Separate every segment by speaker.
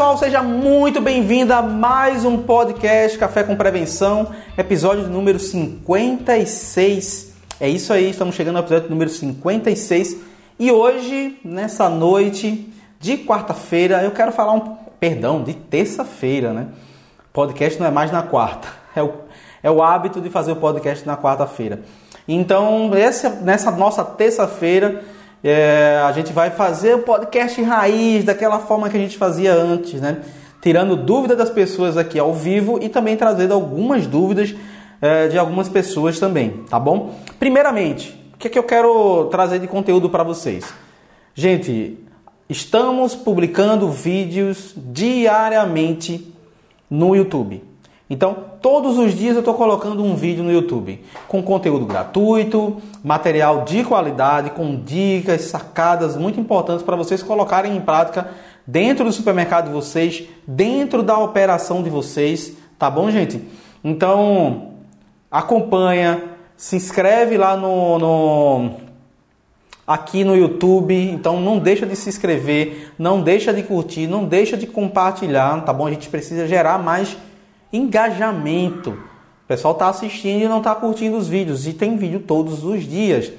Speaker 1: Pessoal, seja muito bem-vindo a mais um podcast Café com Prevenção, episódio número 56. É isso aí, estamos chegando ao episódio número 56 e hoje, nessa noite de quarta-feira, eu quero falar um. Perdão, de terça-feira, né? Podcast não é mais na quarta, é o, é o hábito de fazer o podcast na quarta-feira. Então, essa, nessa nossa terça-feira é, a gente vai fazer o podcast raiz daquela forma que a gente fazia antes, né? Tirando dúvidas das pessoas aqui ao vivo e também trazendo algumas dúvidas é, de algumas pessoas também, tá bom? Primeiramente, o que, é que eu quero trazer de conteúdo para vocês? Gente, estamos publicando vídeos diariamente no YouTube. Então, todos os dias eu estou colocando um vídeo no YouTube com conteúdo gratuito, material de qualidade, com dicas, sacadas muito importantes para vocês colocarem em prática dentro do supermercado de vocês, dentro da operação de vocês, tá bom, gente? Então, acompanha, se inscreve lá no, no aqui no YouTube, então não deixa de se inscrever, não deixa de curtir, não deixa de compartilhar, tá bom? A gente precisa gerar mais engajamento. O pessoal está assistindo e não está curtindo os vídeos e tem vídeo todos os dias.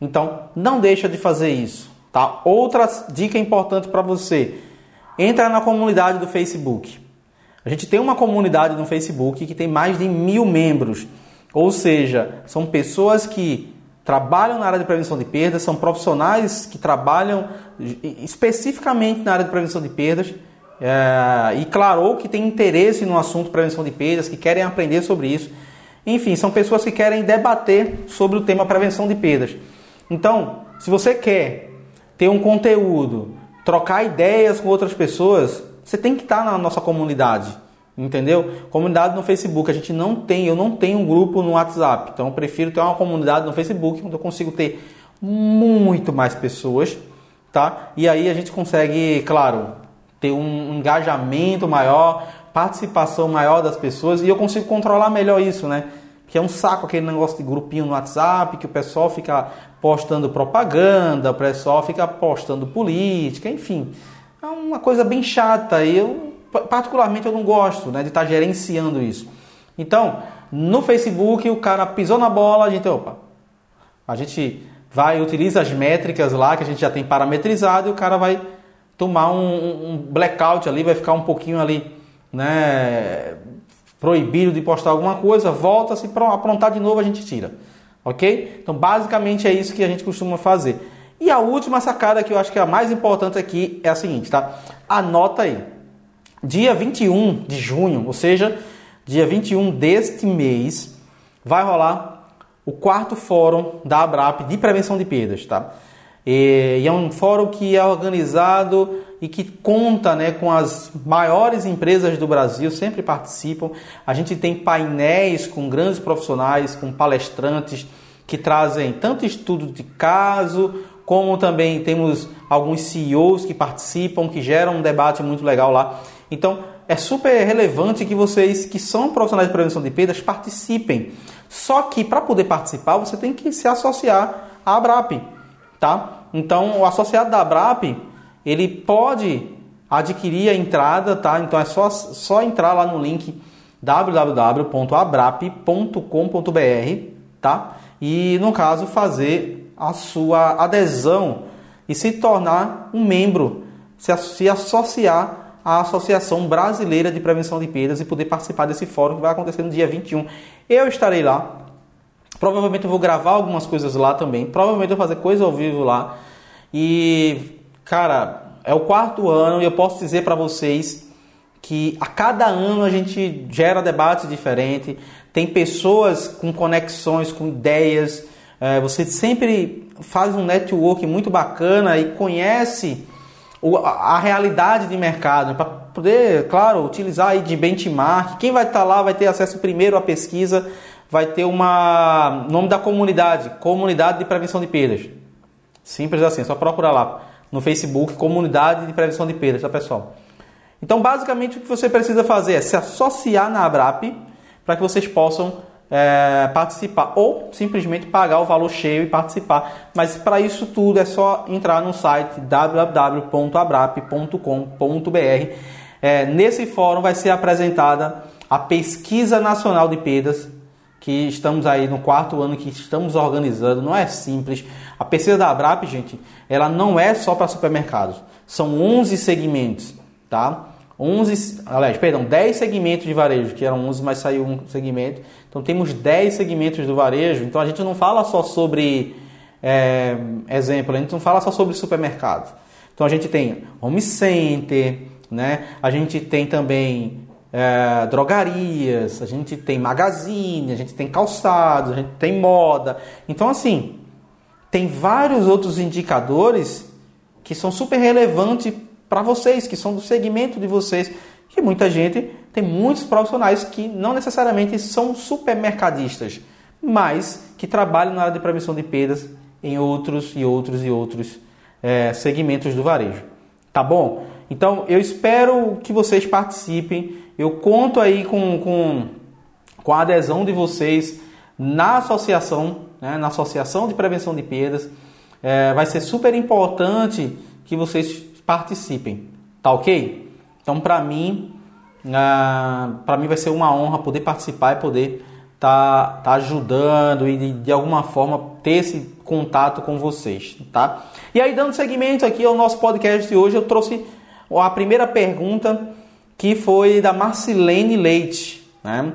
Speaker 1: Então não deixa de fazer isso, tá? Outra dica importante para você: entra na comunidade do Facebook. A gente tem uma comunidade no Facebook que tem mais de mil membros, ou seja, são pessoas que trabalham na área de prevenção de perdas, são profissionais que trabalham especificamente na área de prevenção de perdas é, e claro, que tem interesse no assunto prevenção de perdas, que querem aprender sobre isso. Enfim, são pessoas que querem debater sobre o tema prevenção de perdas. Então, se você quer ter um conteúdo, trocar ideias com outras pessoas, você tem que estar na nossa comunidade, entendeu? Comunidade no Facebook, a gente não tem, eu não tenho um grupo no WhatsApp, então eu prefiro ter uma comunidade no Facebook, onde eu consigo ter muito mais pessoas, tá? E aí a gente consegue, claro, ter um engajamento maior, participação maior das pessoas e eu consigo controlar melhor isso, né? Que é um saco aquele negócio de grupinho no WhatsApp, que o pessoal fica postando propaganda, o pessoal fica postando política, enfim. É uma coisa bem chata e eu, particularmente, eu não gosto né, de estar gerenciando isso. Então, no Facebook, o cara pisou na bola, a gente, opa, a gente vai, utiliza as métricas lá que a gente já tem parametrizado e o cara vai tomar um, um blackout ali, vai ficar um pouquinho ali, né, proibido de postar alguma coisa, volta, se aprontar de novo a gente tira, ok? Então basicamente é isso que a gente costuma fazer. E a última sacada que eu acho que é a mais importante aqui é a seguinte, tá? Anota aí. Dia 21 de junho, ou seja, dia 21 deste mês, vai rolar o quarto fórum da ABRAP de prevenção de perdas, tá? E é um fórum que é organizado e que conta né, com as maiores empresas do Brasil, sempre participam. A gente tem painéis com grandes profissionais, com palestrantes que trazem tanto estudo de caso, como também temos alguns CEOs que participam, que geram um debate muito legal lá. Então, é super relevante que vocês que são profissionais de prevenção de perdas participem. Só que para poder participar, você tem que se associar à ABRAP, tá? Então, o associado da Abrap, ele pode adquirir a entrada, tá? Então é só, só entrar lá no link www.abrap.com.br, tá? E no caso fazer a sua adesão e se tornar um membro, se, associar à Associação Brasileira de Prevenção de Perdas e poder participar desse fórum que vai acontecer no dia 21. Eu estarei lá, Provavelmente eu vou gravar algumas coisas lá também. Provavelmente eu vou fazer coisa ao vivo lá. E, cara, é o quarto ano e eu posso dizer para vocês que a cada ano a gente gera debates diferentes. Tem pessoas com conexões, com ideias. É, você sempre faz um network muito bacana e conhece a realidade de mercado para poder, claro, utilizar aí de benchmark. Quem vai estar tá lá vai ter acesso primeiro à pesquisa vai ter uma nome da comunidade, Comunidade de Prevenção de Perdas. Simples assim, é só procurar lá no Facebook, Comunidade de Prevenção de Perdas, tá pessoal? Então, basicamente, o que você precisa fazer é se associar na Abrap para que vocês possam é, participar ou simplesmente pagar o valor cheio e participar. Mas para isso tudo é só entrar no site www.abrap.com.br. É, nesse fórum vai ser apresentada a pesquisa nacional de perdas que estamos aí no quarto ano que estamos organizando. Não é simples. A pesquisa da Abrap, gente, ela não é só para supermercados. São 11 segmentos, tá? 11, aliás, perdão, 10 segmentos de varejo, que eram 11, mas saiu um segmento. Então temos 10 segmentos do varejo. Então a gente não fala só sobre, é, exemplo, a gente não fala só sobre supermercados. Então a gente tem home center, né? A gente tem também é, drogarias, a gente tem magazine, a gente tem calçados, a gente tem moda. Então assim, tem vários outros indicadores que são super relevantes para vocês, que são do segmento de vocês, que muita gente tem muitos profissionais que não necessariamente são supermercadistas, mas que trabalham na área de prevenção de perdas em outros e outros e outros é, segmentos do varejo. Tá bom? Então eu espero que vocês participem. Eu conto aí com, com, com a adesão de vocês na associação, né, na Associação de Prevenção de Perdas. É, vai ser super importante que vocês participem, tá ok? Então, para mim, uh, para mim vai ser uma honra poder participar e poder tá, tá ajudando e de, de, alguma forma ter esse contato com vocês, tá? E aí, dando seguimento aqui ao nosso podcast de hoje, eu trouxe a primeira pergunta que foi da Marcilene Leite, né?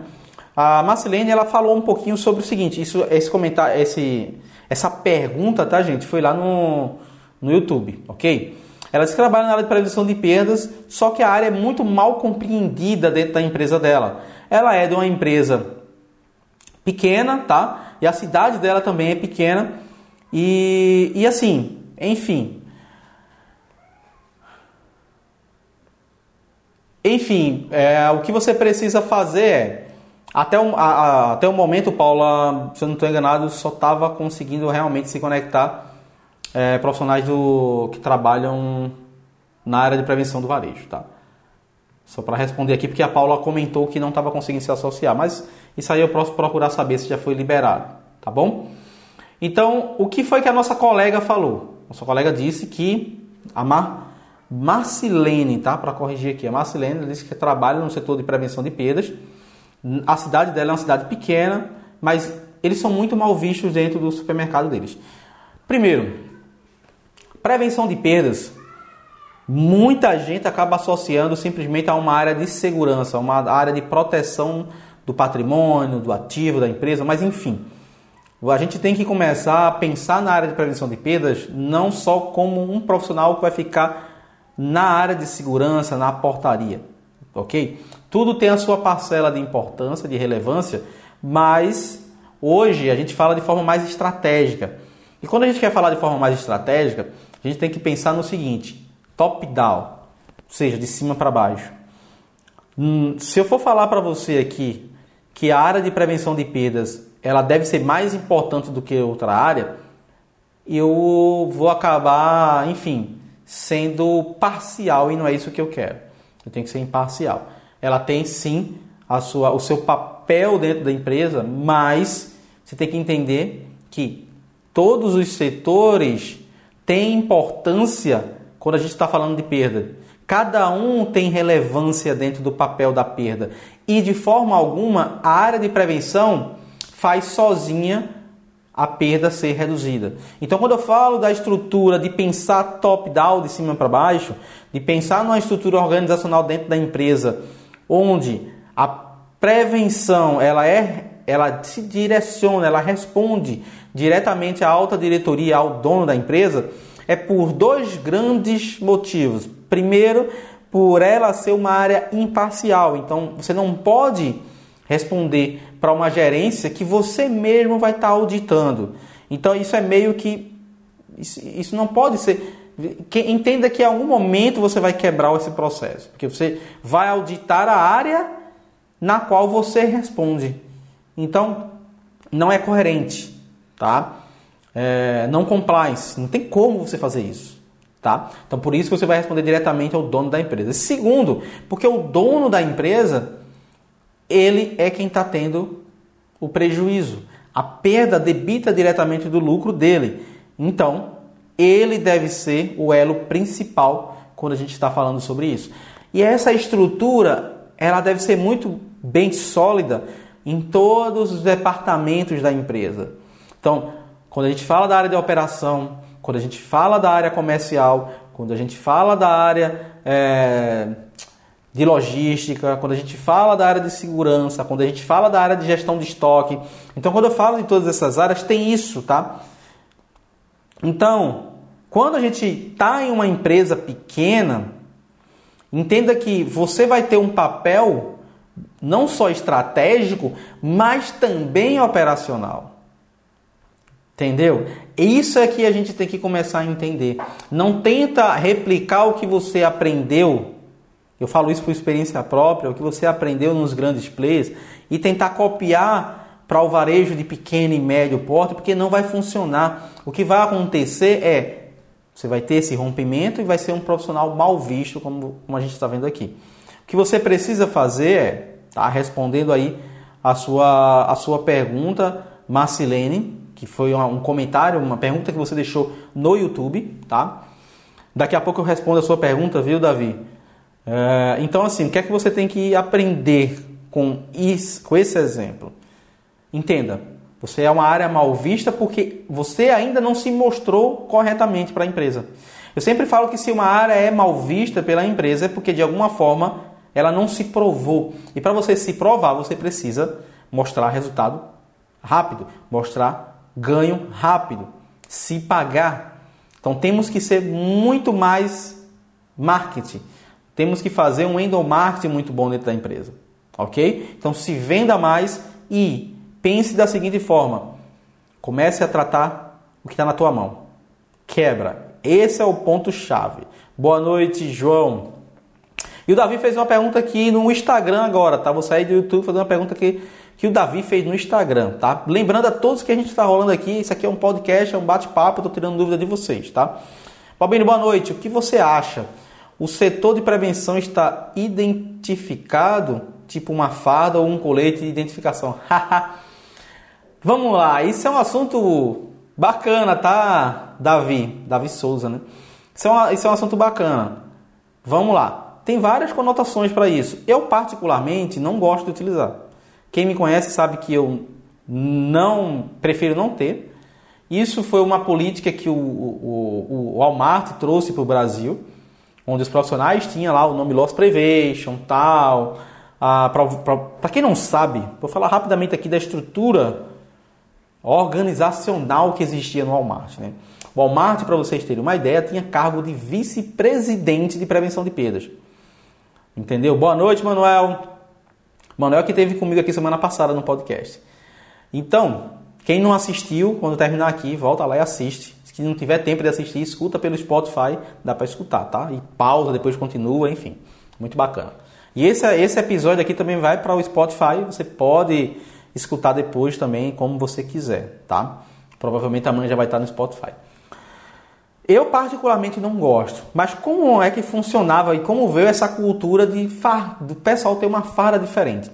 Speaker 1: A Marcilene ela falou um pouquinho sobre o seguinte, isso, esse comentário, esse, essa pergunta, tá, gente, foi lá no, no YouTube, ok? Ela diz que trabalha na área de prevenção de perdas, só que a área é muito mal compreendida dentro da empresa dela. Ela é de uma empresa pequena, tá? E a cidade dela também é pequena. E, e assim, enfim. Enfim, é, o que você precisa fazer é. Até o, a, a, até o momento, Paula, se eu não estou enganado, só estava conseguindo realmente se conectar é, profissionais do, que trabalham na área de prevenção do varejo, tá? Só para responder aqui, porque a Paula comentou que não estava conseguindo se associar, mas isso aí eu posso procurar saber se já foi liberado, tá bom? Então, o que foi que a nossa colega falou? Nossa colega disse que a Mar Marcilene, tá? Para corrigir aqui, a Marcilene disse que trabalha no setor de prevenção de perdas. A cidade dela é uma cidade pequena, mas eles são muito mal vistos dentro do supermercado deles. Primeiro, Prevenção de perdas. Muita gente acaba associando simplesmente a uma área de segurança, uma área de proteção do patrimônio, do ativo da empresa, mas enfim. A gente tem que começar a pensar na área de prevenção de perdas não só como um profissional que vai ficar na área de segurança, na portaria, ok? Tudo tem a sua parcela de importância, de relevância, mas hoje a gente fala de forma mais estratégica. E quando a gente quer falar de forma mais estratégica, a gente tem que pensar no seguinte: top-down, ou seja, de cima para baixo. Hum, se eu for falar para você aqui que a área de prevenção de perdas ela deve ser mais importante do que outra área, eu vou acabar, enfim, sendo parcial e não é isso que eu quero. Eu tenho que ser imparcial. Ela tem sim a sua, o seu papel dentro da empresa, mas você tem que entender que todos os setores tem importância quando a gente está falando de perda. Cada um tem relevância dentro do papel da perda. E de forma alguma, a área de prevenção faz sozinha a perda ser reduzida. Então, quando eu falo da estrutura de pensar top-down, de cima para baixo, de pensar numa estrutura organizacional dentro da empresa, onde a prevenção ela é, ela se direciona, ela responde diretamente à alta diretoria, ao dono da empresa, é por dois grandes motivos. Primeiro, por ela ser uma área imparcial. Então, você não pode responder para uma gerência que você mesmo vai estar auditando. Então, isso é meio que. Isso não pode ser. Entenda que em algum momento você vai quebrar esse processo, porque você vai auditar a área na qual você responde. Então, não é coerente tá? É, não compliance, não tem como você fazer isso, tá? Então por isso que você vai responder diretamente ao dono da empresa. Segundo, porque o dono da empresa ele é quem está tendo o prejuízo. A perda debita diretamente do lucro dele. Então, ele deve ser o elo principal quando a gente está falando sobre isso. E essa estrutura, ela deve ser muito bem sólida em todos os departamentos da empresa. Então, quando a gente fala da área de operação, quando a gente fala da área comercial, quando a gente fala da área é, de logística, quando a gente fala da área de segurança, quando a gente fala da área de gestão de estoque. Então, quando eu falo de todas essas áreas, tem isso, tá? Então, quando a gente está em uma empresa pequena, entenda que você vai ter um papel não só estratégico, mas também operacional. Entendeu? Isso é que a gente tem que começar a entender. Não tenta replicar o que você aprendeu. Eu falo isso por experiência própria, o que você aprendeu nos grandes players e tentar copiar para o varejo de pequeno e médio porte, porque não vai funcionar. O que vai acontecer é você vai ter esse rompimento e vai ser um profissional mal visto, como, como a gente está vendo aqui. O que você precisa fazer é, tá, respondendo aí a sua, a sua pergunta, Marcilene, que foi um comentário, uma pergunta que você deixou no YouTube, tá? Daqui a pouco eu respondo a sua pergunta, viu, Davi? É, então, assim, o que é que você tem que aprender com, isso, com esse exemplo? Entenda, você é uma área mal vista porque você ainda não se mostrou corretamente para a empresa. Eu sempre falo que se uma área é mal vista pela empresa é porque de alguma forma ela não se provou. E para você se provar, você precisa mostrar resultado rápido, mostrar ganho rápido, se pagar. Então temos que ser muito mais marketing. Temos que fazer um endomarketing muito bom dentro da empresa. Ok? Então se venda mais e pense da seguinte forma: comece a tratar o que está na tua mão. Quebra. Esse é o ponto-chave. Boa noite, João. E o Davi fez uma pergunta aqui no Instagram agora, tá? Vou sair do YouTube fazer uma pergunta aqui que o Davi fez no Instagram, tá? Lembrando a todos que a gente está rolando aqui, isso aqui é um podcast, é um bate-papo, estou tirando dúvida de vocês, tá? Fabinho, boa noite. O que você acha? O setor de prevenção está identificado, tipo uma farda ou um colete de identificação? Vamos lá, isso é um assunto bacana, tá, Davi? Davi Souza, né? Isso é, uma, isso é um assunto bacana. Vamos lá. Tem várias conotações para isso. Eu, particularmente, não gosto de utilizar. Quem me conhece sabe que eu não prefiro não ter. Isso foi uma política que o, o, o Walmart trouxe para o Brasil, onde os profissionais tinham lá o nome Loss Prevention, tal. Para quem não sabe, vou falar rapidamente aqui da estrutura organizacional que existia no Walmart. Né? O Walmart, para vocês terem uma ideia, tinha cargo de vice-presidente de prevenção de perdas. Entendeu? Boa noite, Manuel. Manuel que teve comigo aqui semana passada no podcast. Então, quem não assistiu, quando terminar aqui, volta lá e assiste. Se não tiver tempo de assistir, escuta pelo Spotify, dá para escutar, tá? E pausa, depois continua, enfim. Muito bacana. E esse, esse episódio aqui também vai para o Spotify, você pode escutar depois também, como você quiser, tá? Provavelmente amanhã já vai estar no Spotify. Eu particularmente não gosto, mas como é que funcionava e como veio essa cultura de far, do pessoal ter uma farda diferente?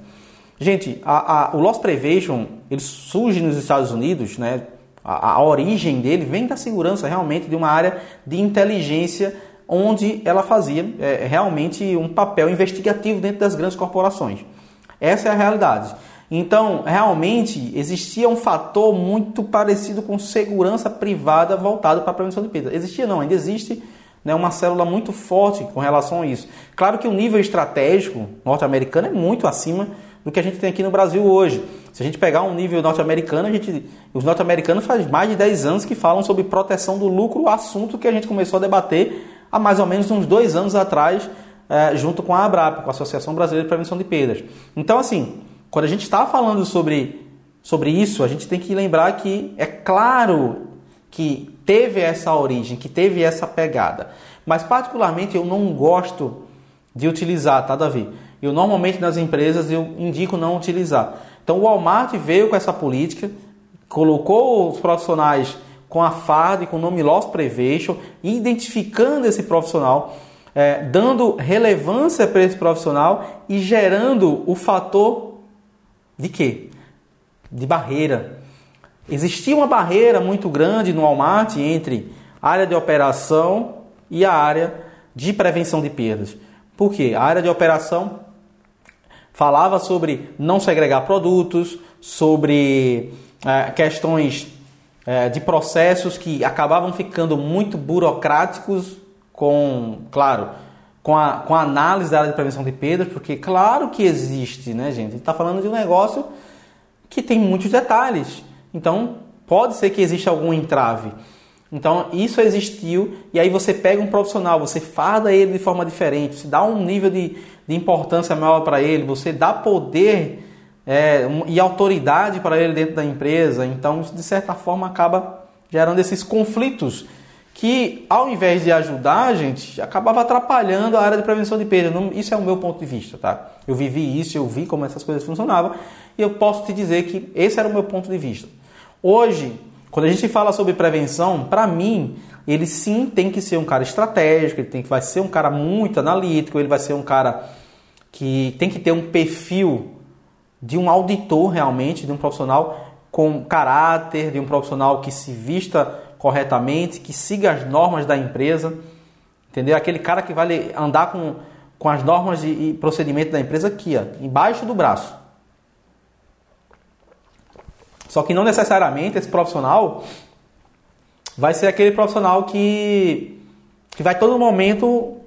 Speaker 1: Gente, a, a, o Loss Prevention ele surge nos Estados Unidos, né? A, a, origem dele vem da segurança realmente de uma área de inteligência onde ela fazia é, realmente um papel investigativo dentro das grandes corporações. Essa é a realidade. Então, realmente, existia um fator muito parecido com segurança privada voltado para a prevenção de perda. Existia não, ainda existe né, uma célula muito forte com relação a isso. Claro que o nível estratégico norte-americano é muito acima do que a gente tem aqui no Brasil hoje. Se a gente pegar um nível norte-americano, a gente, os norte-americanos faz mais de 10 anos que falam sobre proteção do lucro, assunto que a gente começou a debater há mais ou menos uns dois anos atrás, é, junto com a ABRAP, com a Associação Brasileira de Prevenção de Perdas. Então, assim, quando a gente está falando sobre, sobre isso, a gente tem que lembrar que é claro que teve essa origem, que teve essa pegada. Mas particularmente eu não gosto de utilizar, tá, Davi? Eu normalmente nas empresas eu indico não utilizar. Então o Walmart veio com essa política, colocou os profissionais com a FARD, com o nome Loss Prevention, identificando esse profissional, é, dando relevância para esse profissional e gerando o fator de quê? de barreira. Existia uma barreira muito grande no Walmart entre área de operação e a área de prevenção de perdas. Por quê? A área de operação falava sobre não segregar produtos, sobre é, questões é, de processos que acabavam ficando muito burocráticos com, claro, com a, com a análise da área de prevenção de perdas, porque claro que existe, né, gente? A gente está falando de um negócio que tem muitos detalhes. Então, pode ser que exista algum entrave. Então, isso existiu, e aí você pega um profissional, você farda ele de forma diferente, você dá um nível de, de importância maior para ele, você dá poder é, e autoridade para ele dentro da empresa. Então, isso de certa forma acaba gerando esses conflitos que, ao invés de ajudar a gente, acabava atrapalhando a área de prevenção de perda. Isso é o meu ponto de vista, tá? Eu vivi isso, eu vi como essas coisas funcionavam e eu posso te dizer que esse era o meu ponto de vista. Hoje, quando a gente fala sobre prevenção, para mim, ele sim tem que ser um cara estratégico, ele tem que vai ser um cara muito analítico, ele vai ser um cara que tem que ter um perfil de um auditor realmente, de um profissional com caráter, de um profissional que se vista corretamente, que siga as normas da empresa, entendeu? Aquele cara que vai andar com, com as normas e procedimento da empresa aqui, ó, embaixo do braço. Só que não necessariamente esse profissional vai ser aquele profissional que, que vai todo momento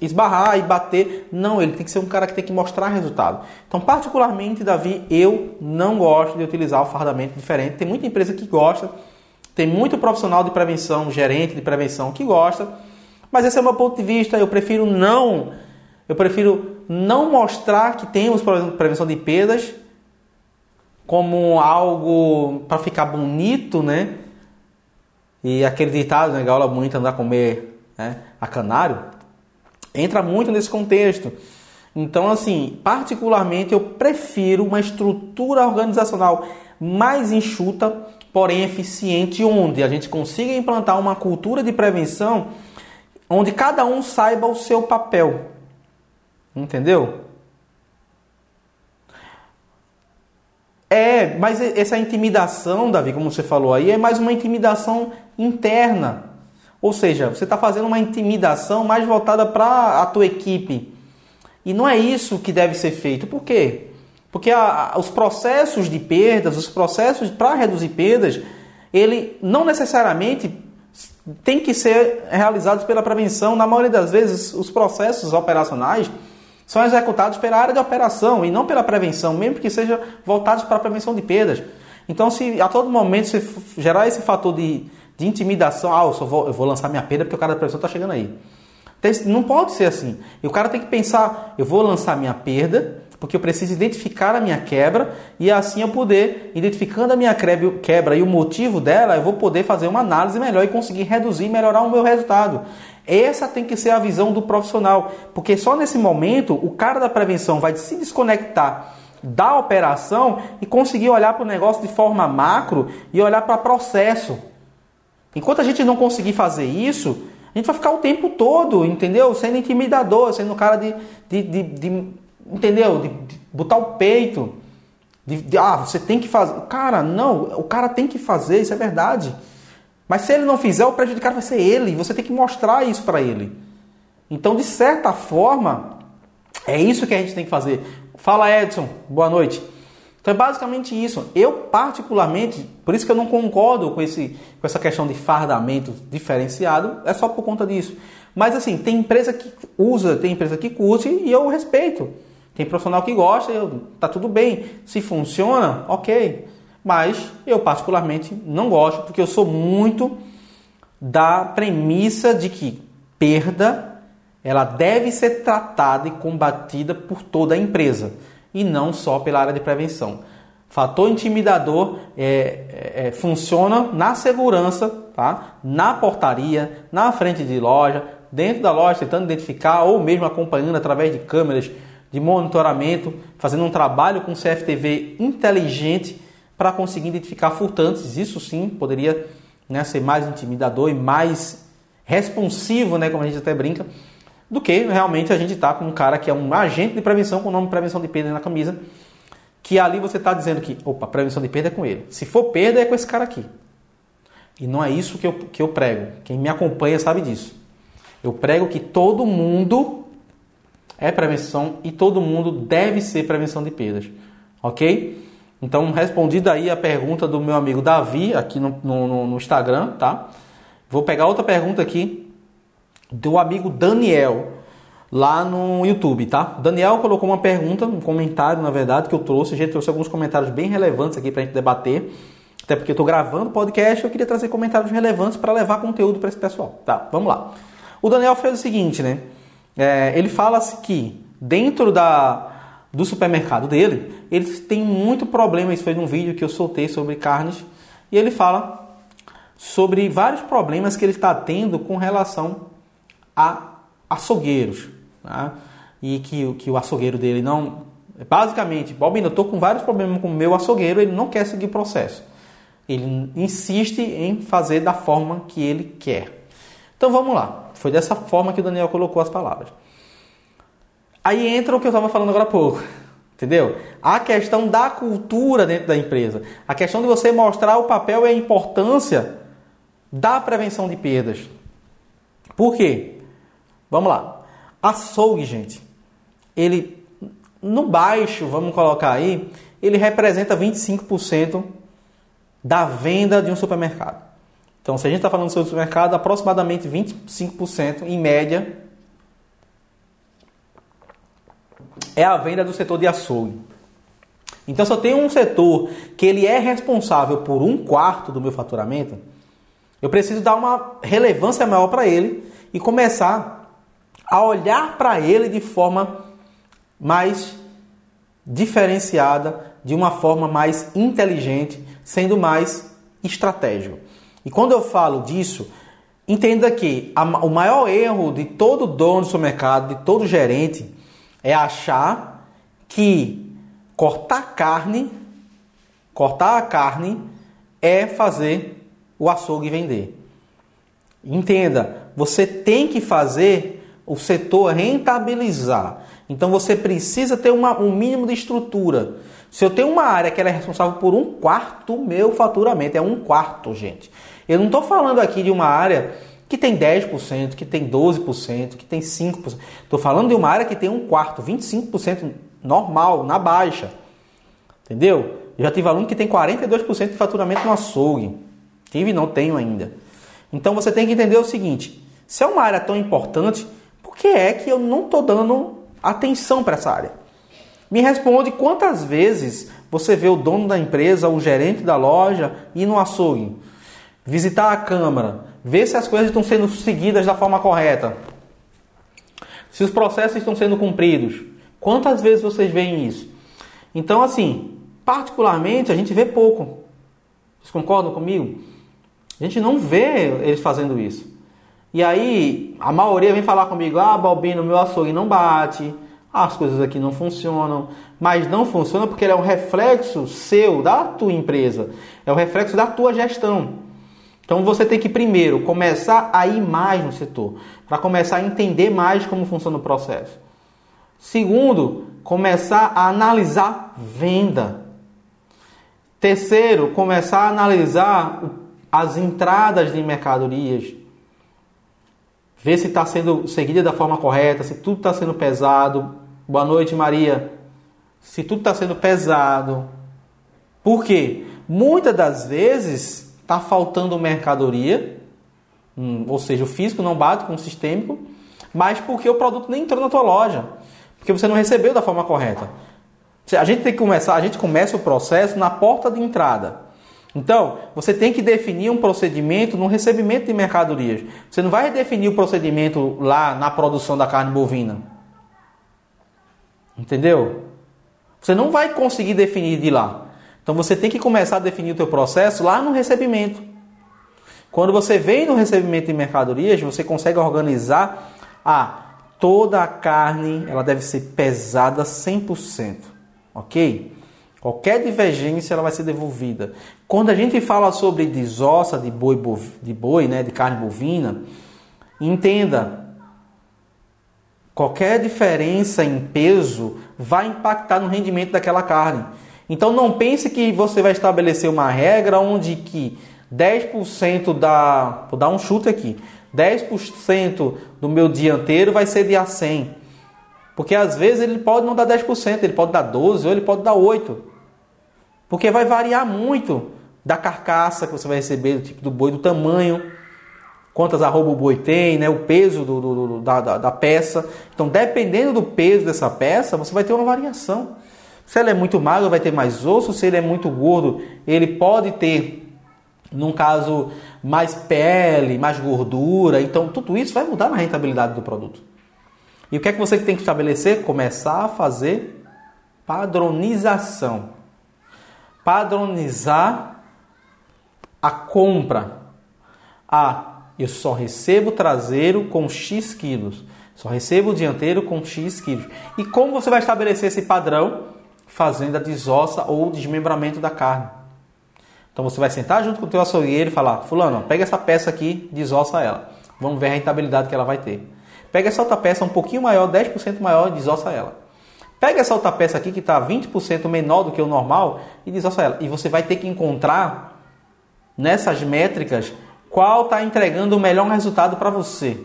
Speaker 1: esbarrar e bater. Não, ele tem que ser um cara que tem que mostrar resultado. Então, particularmente, Davi, eu não gosto de utilizar o fardamento diferente. Tem muita empresa que gosta, tem muito profissional de prevenção, gerente de prevenção que gosta, mas esse é o meu ponto de vista. Eu prefiro não, eu prefiro não mostrar que temos prevenção de perdas como algo para ficar bonito, né? E aquele ditado, né? Gaula bonita andar comer né? a canário, entra muito nesse contexto. Então, assim, particularmente eu prefiro uma estrutura organizacional mais enxuta, porém eficiente, onde a gente consiga implantar uma cultura de prevenção onde cada um saiba o seu papel. Entendeu? É, mas essa intimidação, Davi, como você falou aí, é mais uma intimidação interna. Ou seja, você está fazendo uma intimidação mais voltada para a tua equipe. E não é isso que deve ser feito. Por quê? Porque a, a, os processos de perdas, os processos para reduzir perdas, ele não necessariamente tem que ser realizados pela prevenção. Na maioria das vezes, os processos operacionais são executados pela área de operação e não pela prevenção, mesmo que sejam voltados para a prevenção de perdas. Então, se a todo momento você gerar esse fator de, de intimidação, ah, eu, só vou, eu vou lançar minha perda porque o cara da prevenção está chegando aí. Não pode ser assim. E o cara tem que pensar, eu vou lançar minha perda porque eu preciso identificar a minha quebra e assim eu poder, identificando a minha quebra e o motivo dela, eu vou poder fazer uma análise melhor e conseguir reduzir e melhorar o meu resultado. Essa tem que ser a visão do profissional, porque só nesse momento o cara da prevenção vai se desconectar da operação e conseguir olhar para o negócio de forma macro e olhar para processo. Enquanto a gente não conseguir fazer isso, a gente vai ficar o tempo todo, entendeu? Sendo intimidador, sendo um cara de, de, de, de entendeu? De, de, botar o peito. De, de, ah, você tem que fazer. Cara, não, o cara tem que fazer, isso é verdade. Mas se ele não fizer, o prejudicado vai ser ele. Você tem que mostrar isso para ele. Então, de certa forma, é isso que a gente tem que fazer. Fala, Edson. Boa noite. Então é basicamente isso. Eu, particularmente, por isso que eu não concordo com, esse, com essa questão de fardamento diferenciado, é só por conta disso. Mas assim, tem empresa que usa, tem empresa que curte e eu respeito. Tem profissional que gosta, eu, tá tudo bem. Se funciona, ok. Mas eu particularmente não gosto, porque eu sou muito da premissa de que perda ela deve ser tratada e combatida por toda a empresa e não só pela área de prevenção. Fator intimidador é, é, é funciona na segurança, tá? na portaria, na frente de loja, dentro da loja, tentando identificar ou mesmo acompanhando através de câmeras de monitoramento, fazendo um trabalho com CFTV inteligente para conseguir identificar furtantes. Isso sim poderia né, ser mais intimidador e mais responsivo, né, como a gente até brinca, do que realmente a gente está com um cara que é um agente de prevenção com o nome prevenção de perda na camisa, que ali você está dizendo que, opa, prevenção de perda é com ele. Se for perda, é com esse cara aqui. E não é isso que eu, que eu prego. Quem me acompanha sabe disso. Eu prego que todo mundo é prevenção e todo mundo deve ser prevenção de perdas. Ok? Então, respondida aí a pergunta do meu amigo Davi, aqui no, no, no Instagram, tá? Vou pegar outra pergunta aqui do amigo Daniel, lá no YouTube, tá? Daniel colocou uma pergunta, um comentário, na verdade, que eu trouxe. A gente trouxe alguns comentários bem relevantes aqui para a gente debater. Até porque eu estou gravando podcast, eu queria trazer comentários relevantes para levar conteúdo para esse pessoal. Tá, vamos lá. O Daniel fez o seguinte, né? É, ele fala que dentro da, do supermercado dele, eles têm muito problema. Isso foi num vídeo que eu soltei sobre carnes. E ele fala sobre vários problemas que ele está tendo com relação a açougueiros. Tá? E que, que o açougueiro dele não. Basicamente, Bobina, eu estou com vários problemas com o meu açougueiro, ele não quer seguir o processo. Ele insiste em fazer da forma que ele quer. Então vamos lá. Foi dessa forma que o Daniel colocou as palavras. Aí entra o que eu estava falando agora há pouco. Entendeu? A questão da cultura dentro da empresa. A questão de você mostrar o papel e a importância da prevenção de perdas. Por quê? Vamos lá. Açougue, gente. Ele, no baixo, vamos colocar aí, ele representa 25% da venda de um supermercado. Então, se a gente está falando sobre supermercado, aproximadamente 25% em média é a venda do setor de açougue. Então, se eu tenho um setor que ele é responsável por um quarto do meu faturamento, eu preciso dar uma relevância maior para ele e começar a olhar para ele de forma mais diferenciada, de uma forma mais inteligente, sendo mais estratégico. E quando eu falo disso, entenda que a, o maior erro de todo dono do supermercado, de todo gerente, é achar que cortar carne, cortar a carne é fazer o açougue vender. Entenda, você tem que fazer o setor rentabilizar. Então você precisa ter uma, um mínimo de estrutura. Se eu tenho uma área que é responsável por um quarto do meu faturamento, é um quarto, gente. Eu não estou falando aqui de uma área que tem 10%, que tem 12%, que tem 5%. Estou falando de uma área que tem um quarto, 25% normal, na baixa. Entendeu? Eu já tive aluno que tem 42% de faturamento no açougue. Tive não tenho ainda. Então você tem que entender o seguinte: se é uma área tão importante, por que é que eu não estou dando atenção para essa área? Me responde quantas vezes você vê o dono da empresa, o gerente da loja ir no açougue, visitar a câmara, ver se as coisas estão sendo seguidas da forma correta, se os processos estão sendo cumpridos. Quantas vezes vocês veem isso? Então, assim, particularmente a gente vê pouco. Vocês concordam comigo? A gente não vê eles fazendo isso. E aí, a maioria vem falar comigo: ah, Balbino, meu açougue não bate, as coisas aqui não funcionam, mas não funciona porque ele é um reflexo seu, da tua empresa, é o reflexo da tua gestão. Então você tem que primeiro começar a ir mais no setor, para começar a entender mais como funciona o processo. Segundo, começar a analisar venda. Terceiro, começar a analisar as entradas de mercadorias. Ver se está sendo seguida da forma correta, se tudo está sendo pesado, Boa noite, Maria. Se tudo está sendo pesado. Por quê? Muitas das vezes está faltando mercadoria, hum, ou seja, o físico não bate com o sistêmico, mas porque o produto nem entrou na tua loja, porque você não recebeu da forma correta. A gente tem que começar, a gente começa o processo na porta de entrada. Então, você tem que definir um procedimento no recebimento de mercadorias. Você não vai definir o procedimento lá na produção da carne bovina. Entendeu? Você não vai conseguir definir de lá. Então você tem que começar a definir o teu processo lá no recebimento. Quando você vem no recebimento de mercadorias, você consegue organizar a ah, toda a carne, ela deve ser pesada 100%, OK? Qualquer divergência ela vai ser devolvida. Quando a gente fala sobre desossa de boi, de boi, né, de carne bovina, entenda, Qualquer diferença em peso vai impactar no rendimento daquela carne. Então não pense que você vai estabelecer uma regra onde que 10% da, vou dar um chute aqui, 10% do meu dianteiro vai ser de A100. Porque às vezes ele pode não dar 10%, ele pode dar 12 ou ele pode dar 8. Porque vai variar muito da carcaça que você vai receber, do tipo do boi, do tamanho, quantas arroba o boi tem, né, o peso do, do, do da, da, peça. Então, dependendo do peso dessa peça, você vai ter uma variação. Se ela é muito magra, vai ter mais osso. Se ele é muito gordo, ele pode ter, num caso, mais pele, mais gordura. Então, tudo isso vai mudar na rentabilidade do produto. E o que é que você tem que estabelecer? Começar a fazer padronização. Padronizar a compra. Ah, eu só recebo traseiro com X quilos. Só recebo dianteiro com X quilos. E como você vai estabelecer esse padrão? Fazendo a desossa ou desmembramento da carne. Então você vai sentar junto com o teu açougueiro e falar: Fulano, pega essa peça aqui, desossa ela. Vamos ver a rentabilidade que ela vai ter. Pega essa outra peça um pouquinho maior, 10% maior e desossa ela. Pega essa outra peça aqui que está 20% menor do que o normal e desossa ela. E você vai ter que encontrar nessas métricas qual está entregando o melhor resultado para você.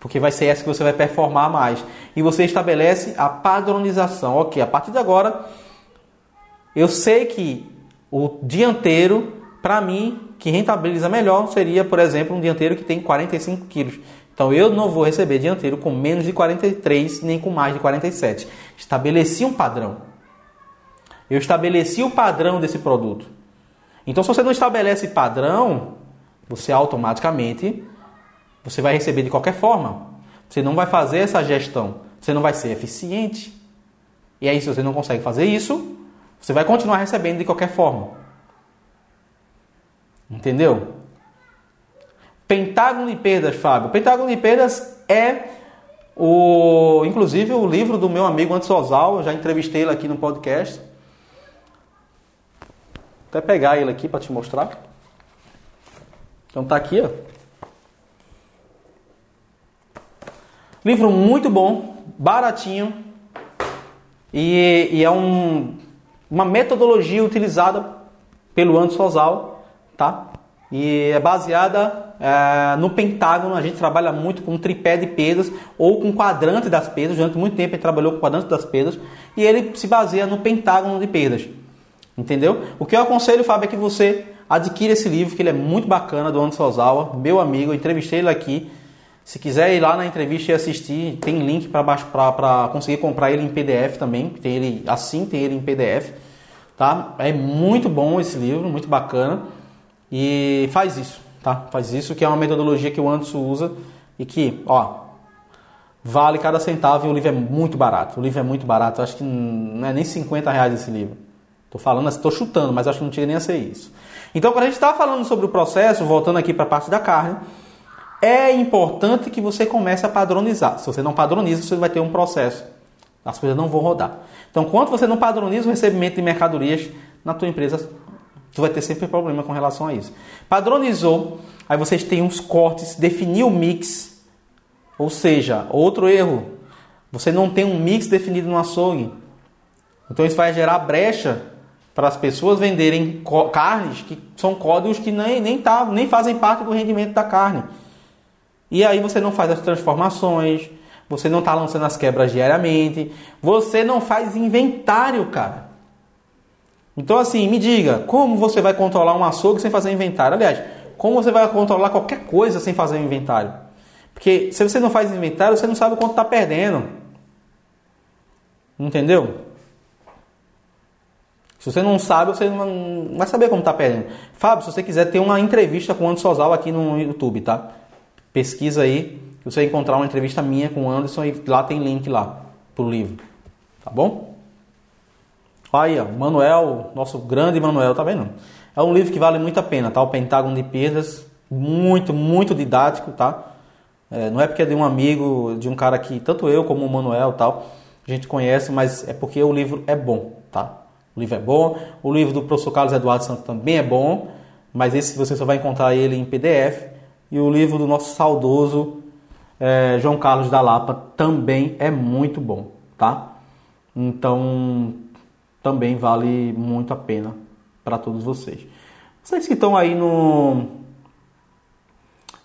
Speaker 1: Porque vai ser essa que você vai performar mais. E você estabelece a padronização. Ok, a partir de agora, eu sei que o dianteiro, para mim, que rentabiliza melhor, seria, por exemplo, um dianteiro que tem 45 quilos. Então eu não vou receber dianteiro com menos de 43 nem com mais de 47. Estabeleci um padrão. Eu estabeleci o padrão desse produto. Então, se você não estabelece padrão, você automaticamente você vai receber de qualquer forma. Você não vai fazer essa gestão. Você não vai ser eficiente. E aí, se você não consegue fazer isso, você vai continuar recebendo de qualquer forma. Entendeu? Pentágono de perdas, Fábio. Pentágono de perdas é o, inclusive, o livro do meu amigo Anderson Osal. Eu já entrevistei ele aqui no podcast. Vou até pegar ele aqui para te mostrar. Então tá aqui, ó. Livro muito bom, baratinho e, e é um, uma metodologia utilizada pelo Anderson Sozal, tá? E é baseada é, no pentágono. A gente trabalha muito com tripé de perdas ou com quadrante das perdas. Durante muito tempo gente trabalhou com quadrante das perdas e ele se baseia no pentágono de perdas. Entendeu? O que eu aconselho, Fábio, é que você adquira esse livro, que ele é muito bacana, do Anderson Ozawa, meu amigo, eu entrevistei ele aqui. Se quiser ir lá na entrevista e assistir, tem link para conseguir comprar ele em PDF também. Tem ele assim, tem ele em PDF. Tá? É muito bom esse livro, muito bacana. E faz isso, tá? Faz isso, que é uma metodologia que o Anderson usa e que, ó, vale cada centavo e o livro é muito barato. O livro é muito barato, acho que não é nem 50 reais esse livro. Estou falando, estou chutando, mas acho que não chega nem a ser isso. Então, quando a gente está falando sobre o processo, voltando aqui para a parte da carne, é importante que você comece a padronizar. Se você não padroniza, você vai ter um processo. As coisas não vão rodar. Então, quando você não padroniza o recebimento de mercadorias na tua empresa, tu vai ter sempre problema com relação a isso. Padronizou, aí vocês têm uns cortes, definiu o mix. Ou seja, outro erro, você não tem um mix definido no açougue. Então isso vai gerar brecha para as pessoas venderem carnes que são códigos que nem, nem, tá, nem fazem parte do rendimento da carne. E aí você não faz as transformações, você não está lançando as quebras diariamente, você não faz inventário, cara. Então assim, me diga, como você vai controlar um açougue sem fazer inventário? Aliás, como você vai controlar qualquer coisa sem fazer inventário? Porque se você não faz inventário, você não sabe o quanto está perdendo. Entendeu? Se você não sabe, você não vai saber como está perdendo. Fábio, se você quiser ter uma entrevista com o Anderson Sozal aqui no YouTube, tá? Pesquisa aí, você vai encontrar uma entrevista minha com o Anderson e lá tem link lá pro livro. Tá bom? Aí, ó, Manuel, nosso grande Manuel, tá vendo? É um livro que vale muito a pena, tá? O Pentágono de Perdas, muito, muito didático, tá? É, não é porque é de um amigo, de um cara que tanto eu como o Manuel tal, a gente conhece, mas é porque o livro é bom, tá? O livro é bom. O livro do professor Carlos Eduardo Santos também é bom, mas esse você só vai encontrar ele em PDF. E o livro do nosso saudoso é, João Carlos da Lapa também é muito bom, tá? Então, também vale muito a pena para todos vocês. Vocês que estão aí no.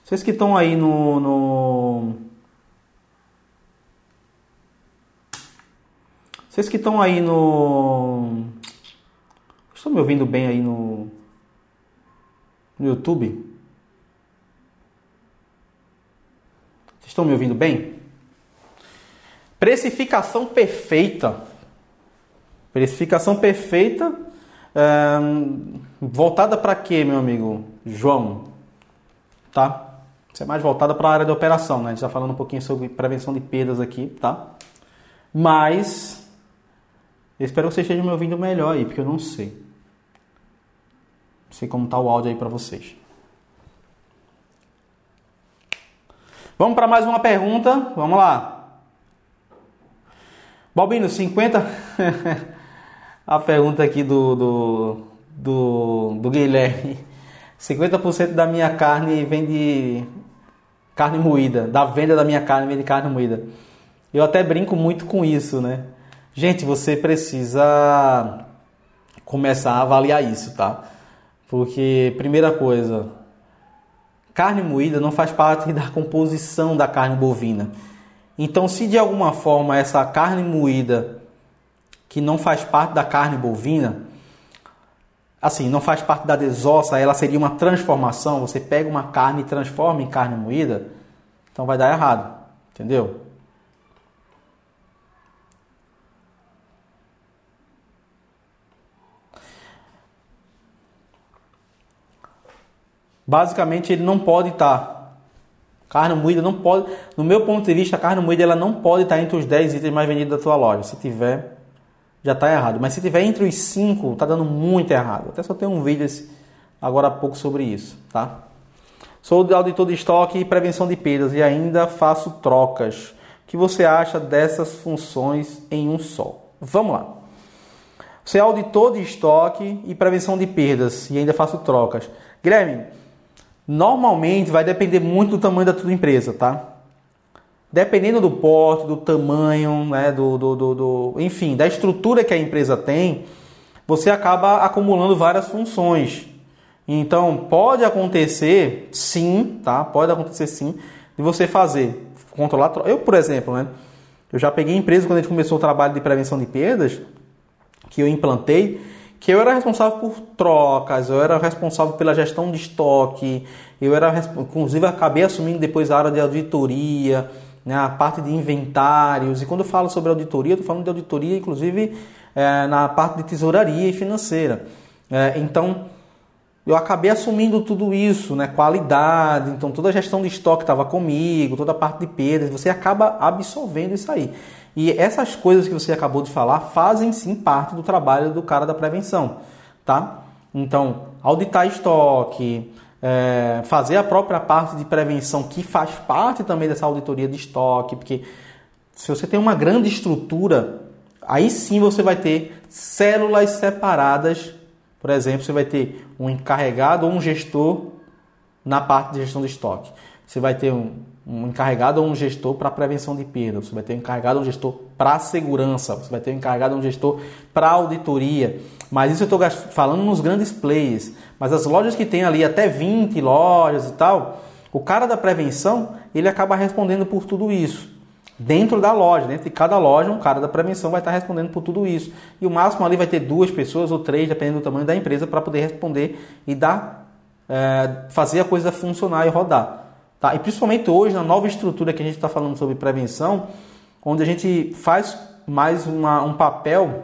Speaker 1: Vocês que estão aí no, no. Vocês que estão aí no. Estão me ouvindo bem aí no. No YouTube? Estão me ouvindo bem? Precificação perfeita. Precificação perfeita voltada para quê, meu amigo João? Tá? Isso é mais voltada para a área de operação, né? A gente está falando um pouquinho sobre prevenção de perdas aqui, tá? Mas espero que vocês estejam me ouvindo melhor aí, porque eu não sei. Não sei como tá o áudio aí para vocês. Vamos para mais uma pergunta. Vamos lá. Balbino, 50 a pergunta aqui do, do, do, do Guilherme. 50% da minha carne vem de carne moída. Da venda da minha carne vem de carne moída. Eu até brinco muito com isso, né? Gente, você precisa começar a avaliar isso, tá? Porque, primeira coisa, carne moída não faz parte da composição da carne bovina. Então, se de alguma forma essa carne moída que não faz parte da carne bovina, assim, não faz parte da desossa, ela seria uma transformação. Você pega uma carne e transforma em carne moída, então vai dar errado, entendeu? Basicamente, ele não pode estar. Carne moída não pode. No meu ponto de vista, a carne moída ela não pode estar entre os 10 itens mais vendidos da tua loja. Se tiver, já está errado. Mas se tiver entre os cinco, está dando muito errado. Até só tem um vídeo agora há pouco sobre isso, tá? Sou auditor de estoque e prevenção de perdas e ainda faço trocas. O que você acha dessas funções em um só? Vamos lá. Você é auditor de estoque e prevenção de perdas e ainda faço trocas. Guilherme, normalmente vai depender muito do tamanho da tua empresa, tá? dependendo do porte, do tamanho, né, do, do, do, do, enfim, da estrutura que a empresa tem, você acaba acumulando várias funções. Então, pode acontecer, sim, tá? Pode acontecer sim, de você fazer, controlar. Eu, por exemplo, né? Eu já peguei empresa quando a gente começou o trabalho de prevenção de perdas, que eu implantei, que eu era responsável por trocas, eu era responsável pela gestão de estoque, eu era, inclusive, acabei assumindo depois a área de auditoria, né, a parte de inventários. E quando eu falo sobre auditoria, estou falando de auditoria, inclusive, é, na parte de tesouraria e financeira. É, então, eu acabei assumindo tudo isso, né, qualidade, então toda a gestão de estoque estava comigo, toda a parte de perdas, você acaba absorvendo isso aí. E essas coisas que você acabou de falar fazem sim parte do trabalho do cara da prevenção, tá? Então, auditar estoque, é, fazer a própria parte de prevenção, que faz parte também dessa auditoria de estoque, porque se você tem uma grande estrutura, aí sim você vai ter células separadas. Por exemplo, você vai ter um encarregado ou um gestor na parte de gestão de estoque. Você vai ter um, um encarregado ou um gestor para prevenção de perda. Você vai ter um encarregado ou um gestor para segurança. Você vai ter um encarregado ou um gestor para auditoria. Mas isso eu estou falando nos grandes players. Mas as lojas que tem ali até 20 lojas e tal, o cara da prevenção, ele acaba respondendo por tudo isso. Dentro da loja, dentro de cada loja, um cara da prevenção vai estar respondendo por tudo isso. E o máximo ali vai ter duas pessoas ou três, dependendo do tamanho da empresa, para poder responder e dar, é, fazer a coisa funcionar e rodar. Tá? E principalmente hoje, na nova estrutura que a gente está falando sobre prevenção, onde a gente faz mais uma, um papel,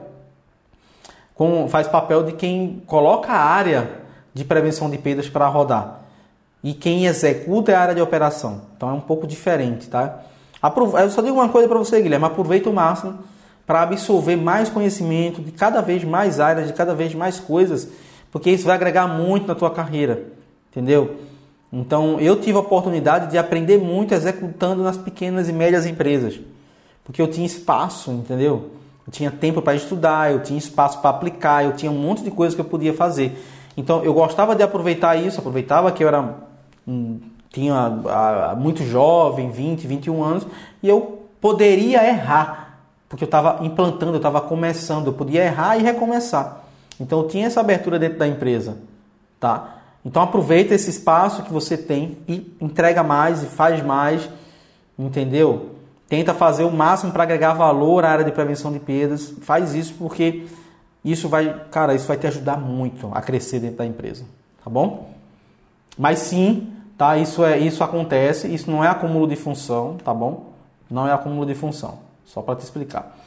Speaker 1: com, faz papel de quem coloca a área de prevenção de perdas para rodar. E quem executa é a área de operação. Então é um pouco diferente, tá? Eu só digo uma coisa para você, Guilherme. Aproveita o máximo para absorver mais conhecimento de cada vez mais áreas, de cada vez mais coisas, porque isso vai agregar muito na tua carreira, entendeu? Então eu tive a oportunidade de aprender muito executando nas pequenas e médias empresas, porque eu tinha espaço, entendeu? Eu tinha tempo para estudar, eu tinha espaço para aplicar, eu tinha um monte de coisas que eu podia fazer. Então eu gostava de aproveitar isso, aproveitava que eu era um, tinha a, a, muito jovem, 20, 21 anos, e eu poderia errar. porque eu estava implantando, eu estava começando, eu podia errar e recomeçar. Então eu tinha essa abertura dentro da empresa, tá? Então aproveita esse espaço que você tem e entrega mais e faz mais, entendeu? Tenta fazer o máximo para agregar valor à área de prevenção de perdas. Faz isso porque isso vai, cara, isso vai te ajudar muito a crescer dentro da empresa, tá bom? Mas sim, tá? Isso é, isso acontece, isso não é acúmulo de função, tá bom? Não é acúmulo de função. Só para te explicar.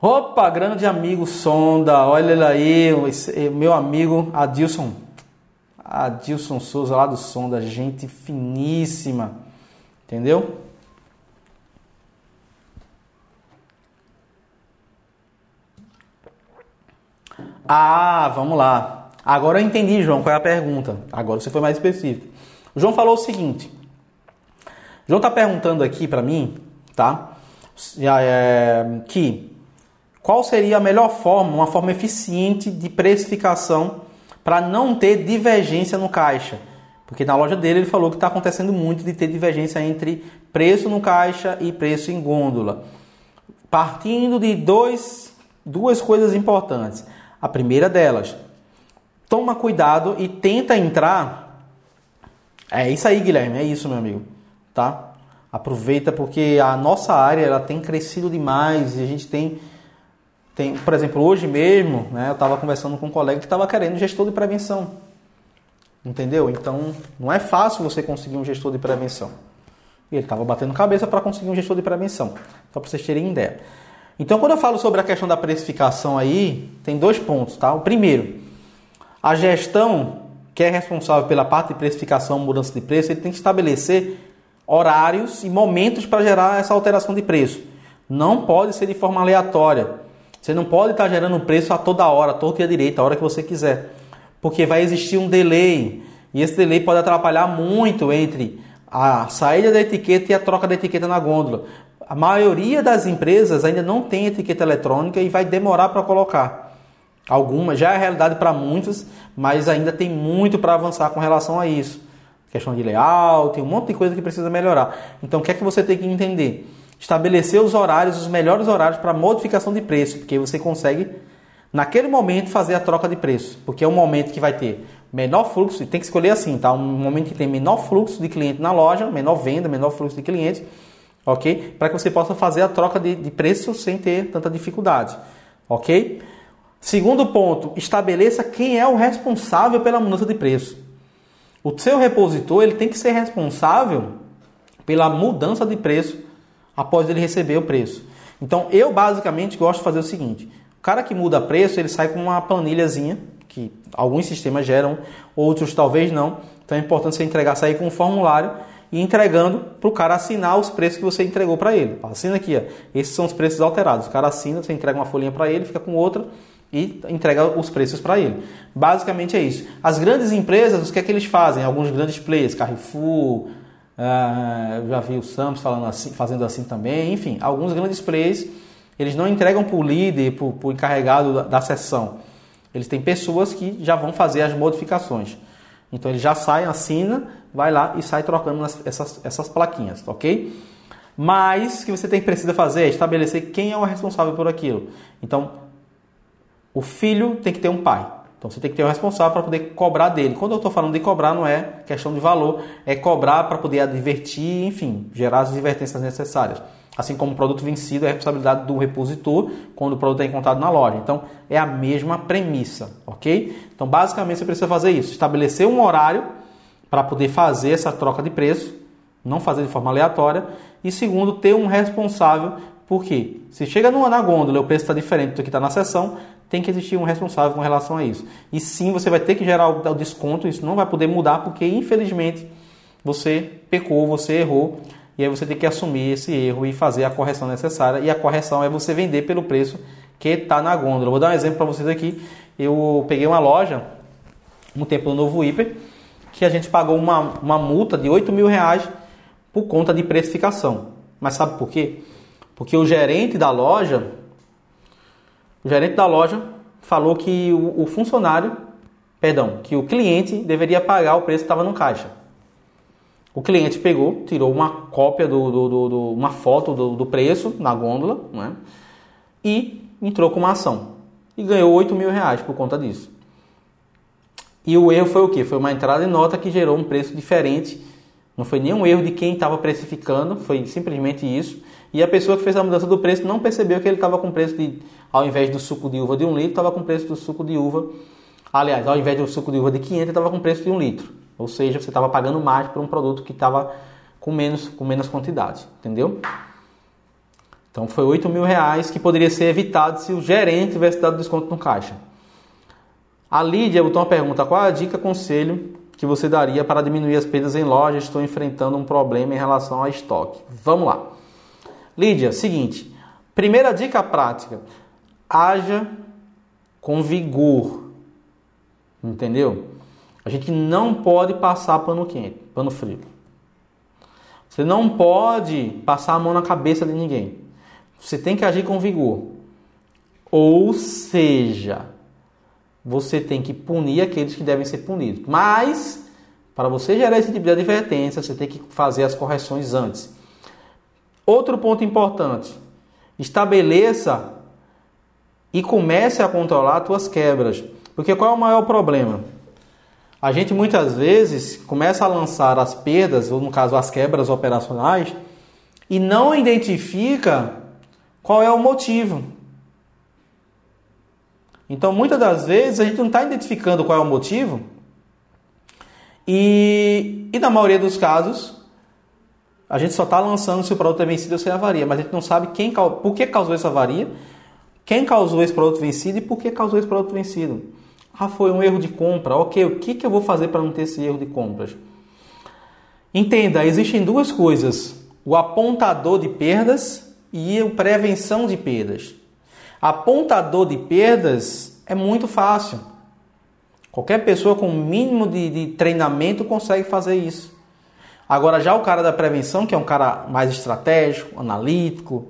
Speaker 1: Opa, grande amigo Sonda, olha ele aí, eh, meu amigo Adilson. Adilson Souza lá do Sonda, gente finíssima. Entendeu? Ah, vamos lá. Agora eu entendi, João, qual é a pergunta. Agora você foi mais específico. O João falou o seguinte. O João está perguntando aqui para mim, tá? é, que qual seria a melhor forma, uma forma eficiente de precificação para não ter divergência no caixa. Porque na loja dele ele falou que está acontecendo muito de ter divergência entre preço no caixa e preço em gôndola. Partindo de dois, duas coisas importantes. A primeira delas, toma cuidado e tenta entrar. É isso aí, Guilherme, é isso, meu amigo. Tá? Aproveita porque a nossa área ela tem crescido demais e a gente tem, tem por exemplo, hoje mesmo, né, eu estava conversando com um colega que estava querendo gestor de prevenção. Entendeu? Então, não é fácil você conseguir um gestor de prevenção. E ele estava batendo cabeça para conseguir um gestor de prevenção. Só para vocês terem ideia. Então, quando eu falo sobre a questão da precificação aí, tem dois pontos, tá? O primeiro, a gestão que é responsável pela parte de precificação, mudança de preço, ele tem que estabelecer horários e momentos para gerar essa alteração de preço. Não pode ser de forma aleatória. Você não pode estar gerando preço a toda hora, toda dia direita, a hora que você quiser. Porque vai existir um delay. E esse delay pode atrapalhar muito entre a saída da etiqueta e a troca da etiqueta na gôndola. A maioria das empresas ainda não tem etiqueta eletrônica e vai demorar para colocar. Algumas já é realidade para muitas, mas ainda tem muito para avançar com relação a isso questão de layout, tem um monte de coisa que precisa melhorar. Então, o que é que você tem que entender? Estabelecer os horários, os melhores horários para modificação de preço, porque você consegue, naquele momento, fazer a troca de preço, porque é um momento que vai ter menor fluxo, tem que escolher assim, tá? Um momento que tem menor fluxo de cliente na loja, menor venda, menor fluxo de clientes, ok? Para que você possa fazer a troca de, de preço sem ter tanta dificuldade, ok? Segundo ponto, estabeleça quem é o responsável pela mudança de preço. O seu repositor ele tem que ser responsável pela mudança de preço após ele receber o preço. Então eu basicamente gosto de fazer o seguinte: o cara que muda preço ele sai com uma planilhazinha que alguns sistemas geram, outros talvez não. Então é importante você entregar sair com um formulário e entregando para o cara assinar os preços que você entregou para ele. Assina aqui, ó. esses são os preços alterados. O cara assina, você entrega uma folhinha para ele, fica com outra e entrega os preços para ele. Basicamente é isso. As grandes empresas, o que é que eles fazem? Alguns grandes players, Carrefour, uh, já vi o Samsung falando assim, fazendo assim também, enfim, alguns grandes players, eles não entregam para o líder, para o encarregado da, da sessão. Eles têm pessoas que já vão fazer as modificações. Então ele já sai, assina, vai lá e sai trocando essas, essas plaquinhas, ok? Mas o que você tem precisa fazer é estabelecer quem é o responsável por aquilo. Então, o filho tem que ter um pai. Então você tem que ter um responsável para poder cobrar dele. Quando eu estou falando de cobrar, não é questão de valor, é cobrar para poder advertir, enfim, gerar as advertências necessárias. Assim como o produto vencido é responsabilidade do repositor quando o produto é encontrado na loja. Então é a mesma premissa, ok? Então basicamente você precisa fazer isso: estabelecer um horário para poder fazer essa troca de preço, não fazer de forma aleatória. E segundo, ter um responsável porque se chega no, na gôndola e o preço está diferente do que está na sessão, tem que existir um responsável com relação a isso. E sim, você vai ter que gerar o, desconto, isso não vai poder mudar porque infelizmente você pecou, você errou e aí você tem que assumir esse erro e fazer a correção necessária. E a correção é você vender pelo preço que está na gôndola. Vou dar um exemplo para vocês aqui. Eu peguei uma loja, um tempo no Novo Hiper, que a gente pagou uma, uma multa de 8 mil reais por conta de precificação. Mas sabe por quê? Porque o gerente da loja, o gerente da loja falou que o, o funcionário, perdão, que o cliente deveria pagar o preço que estava no caixa. O cliente pegou, tirou uma cópia do, do, do, do uma foto do, preço na gôndola, né? E entrou com uma ação e ganhou 8 mil reais por conta disso. E o erro foi o que? Foi uma entrada em nota que gerou um preço diferente. Não foi nenhum erro de quem estava precificando, foi simplesmente isso. E a pessoa que fez a mudança do preço não percebeu que ele estava com preço de, ao invés do suco de uva de um litro, estava com preço do suco de uva. Aliás, ao invés do suco de uva de 500, estava com preço de um litro. Ou seja, você estava pagando mais por um produto que estava com menos, com menos quantidade, entendeu? Então foi 8 mil reais que poderia ser evitado se o gerente tivesse dado desconto no caixa. A Lídia botou uma pergunta: qual é a dica, conselho que você daria para diminuir as perdas em loja? Estou enfrentando um problema em relação ao estoque. Vamos lá. Lídia, seguinte. Primeira dica prática: haja com vigor. Entendeu? A gente não pode passar pano quente, pano frio. Você não pode passar a mão na cabeça de ninguém. Você tem que agir com vigor. Ou seja, você tem que punir aqueles que devem ser punidos. Mas, para você gerar esse tipo de advertência, você tem que fazer as correções antes. Outro ponto importante: estabeleça e comece a controlar as suas quebras. Porque qual é o maior problema? A gente muitas vezes começa a lançar as perdas, ou no caso as quebras operacionais, e não identifica qual é o motivo. Então, muitas das vezes, a gente não está identificando qual é o motivo, e, e na maioria dos casos, a gente só está lançando se o produto é vencido ou se é avaria, mas a gente não sabe quem, por que causou essa avaria, quem causou esse produto vencido e por que causou esse produto vencido. Ah, foi um erro de compra. Ok, o que, que eu vou fazer para não ter esse erro de compras? Entenda, existem duas coisas: o apontador de perdas e a prevenção de perdas. Apontador de perdas é muito fácil. Qualquer pessoa com o mínimo de, de, treinamento consegue fazer isso. Agora, já o cara da prevenção, que é um cara mais estratégico, analítico,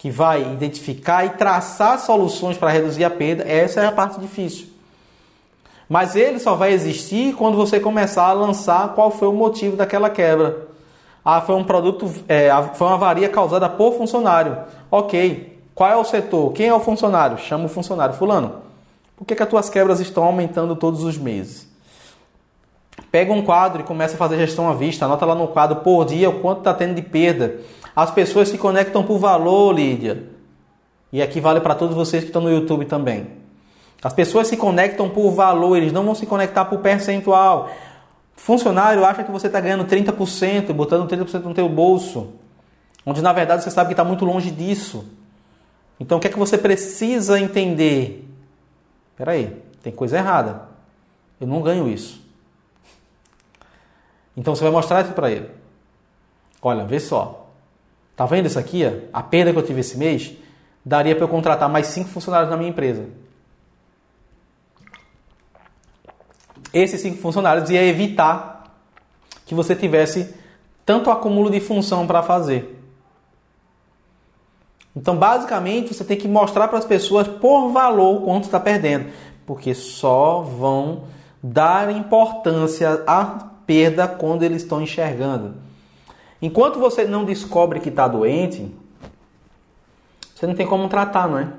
Speaker 1: que vai identificar e traçar soluções para reduzir a perda, essa é a parte difícil. Mas ele só vai existir quando você começar a lançar qual foi o motivo daquela quebra. Ah, foi um produto, é, foi uma avaria causada por funcionário. Ok. Qual é o setor? Quem é o funcionário? Chama o funcionário. Fulano, por que, que as tuas quebras estão aumentando todos os meses? Pega um quadro e começa a fazer gestão à vista. Anota lá no quadro por dia o quanto está tendo de perda. As pessoas se conectam por valor, Lídia. E aqui vale para todos vocês que estão no YouTube também. As pessoas se conectam por valor, eles não vão se conectar por percentual. Funcionário acha que você está ganhando 30%, botando 30% no teu bolso, onde na verdade você sabe que está muito longe disso. Então o que é que você precisa entender? Espera aí, tem coisa errada. Eu não ganho isso. Então você vai mostrar isso para ele. Olha, vê só. Tá vendo isso aqui? A perda que eu tive esse mês daria para eu contratar mais cinco funcionários na minha empresa. esses cinco funcionários ia evitar que você tivesse tanto acúmulo de função para fazer. Então, basicamente, você tem que mostrar para as pessoas por valor quanto está perdendo, porque só vão dar importância à perda quando eles estão enxergando. Enquanto você não descobre que está doente, você não tem como tratar, não é?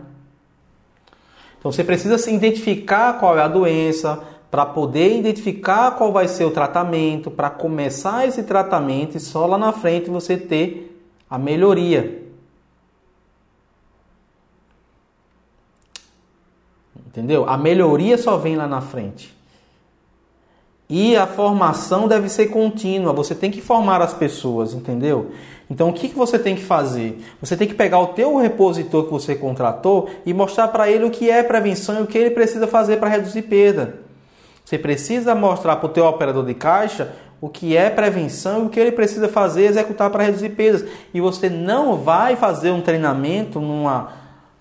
Speaker 1: Então você precisa se identificar qual é a doença, para poder identificar qual vai ser o tratamento, para começar esse tratamento e só lá na frente você ter a melhoria. Entendeu? A melhoria só vem lá na frente. E a formação deve ser contínua. Você tem que formar as pessoas, entendeu? Então o que, que você tem que fazer? Você tem que pegar o teu repositor que você contratou e mostrar para ele o que é prevenção e o que ele precisa fazer para reduzir perda. Você precisa mostrar para o teu operador de caixa o que é prevenção e o que ele precisa fazer executar para reduzir perdas. E você não vai fazer um treinamento numa,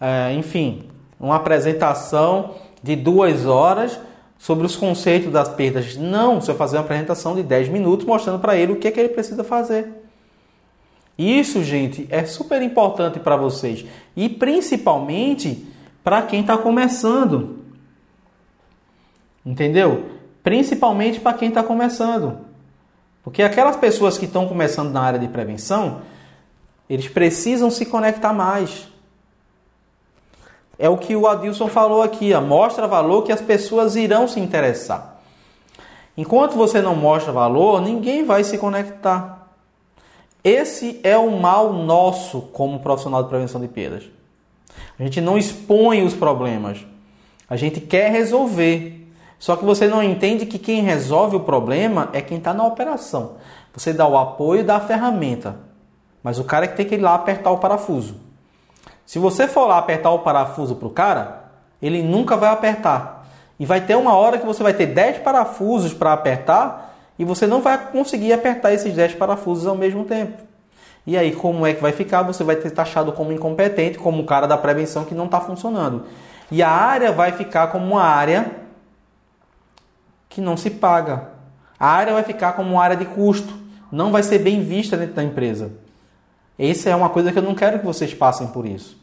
Speaker 1: é, enfim, uma apresentação de duas horas sobre os conceitos das perdas. Não, você vai fazer uma apresentação de 10 minutos mostrando para ele o que é que ele precisa fazer. Isso, gente, é super importante para vocês e principalmente para quem está começando. Entendeu? Principalmente para quem está começando. Porque aquelas pessoas que estão começando na área de prevenção, eles precisam se conectar mais. É o que o Adilson falou aqui, ó, mostra valor que as pessoas irão se interessar. Enquanto você não mostra valor, ninguém vai se conectar. Esse é o mal nosso como profissional de prevenção de perdas. A gente não expõe os problemas. A gente quer resolver. Só que você não entende que quem resolve o problema é quem está na operação. Você dá o apoio da ferramenta, mas o cara é que tem que ir lá apertar o parafuso. Se você for lá apertar o parafuso para o cara, ele nunca vai apertar. E vai ter uma hora que você vai ter 10 parafusos para apertar e você não vai conseguir apertar esses 10 parafusos ao mesmo tempo. E aí, como é que vai ficar? Você vai ter taxado como incompetente, como o cara da prevenção que não está funcionando. E a área vai ficar como uma área que não se paga. A área vai ficar como uma área de custo. Não vai ser bem vista dentro da empresa. Essa é uma coisa que eu não quero que vocês passem por isso.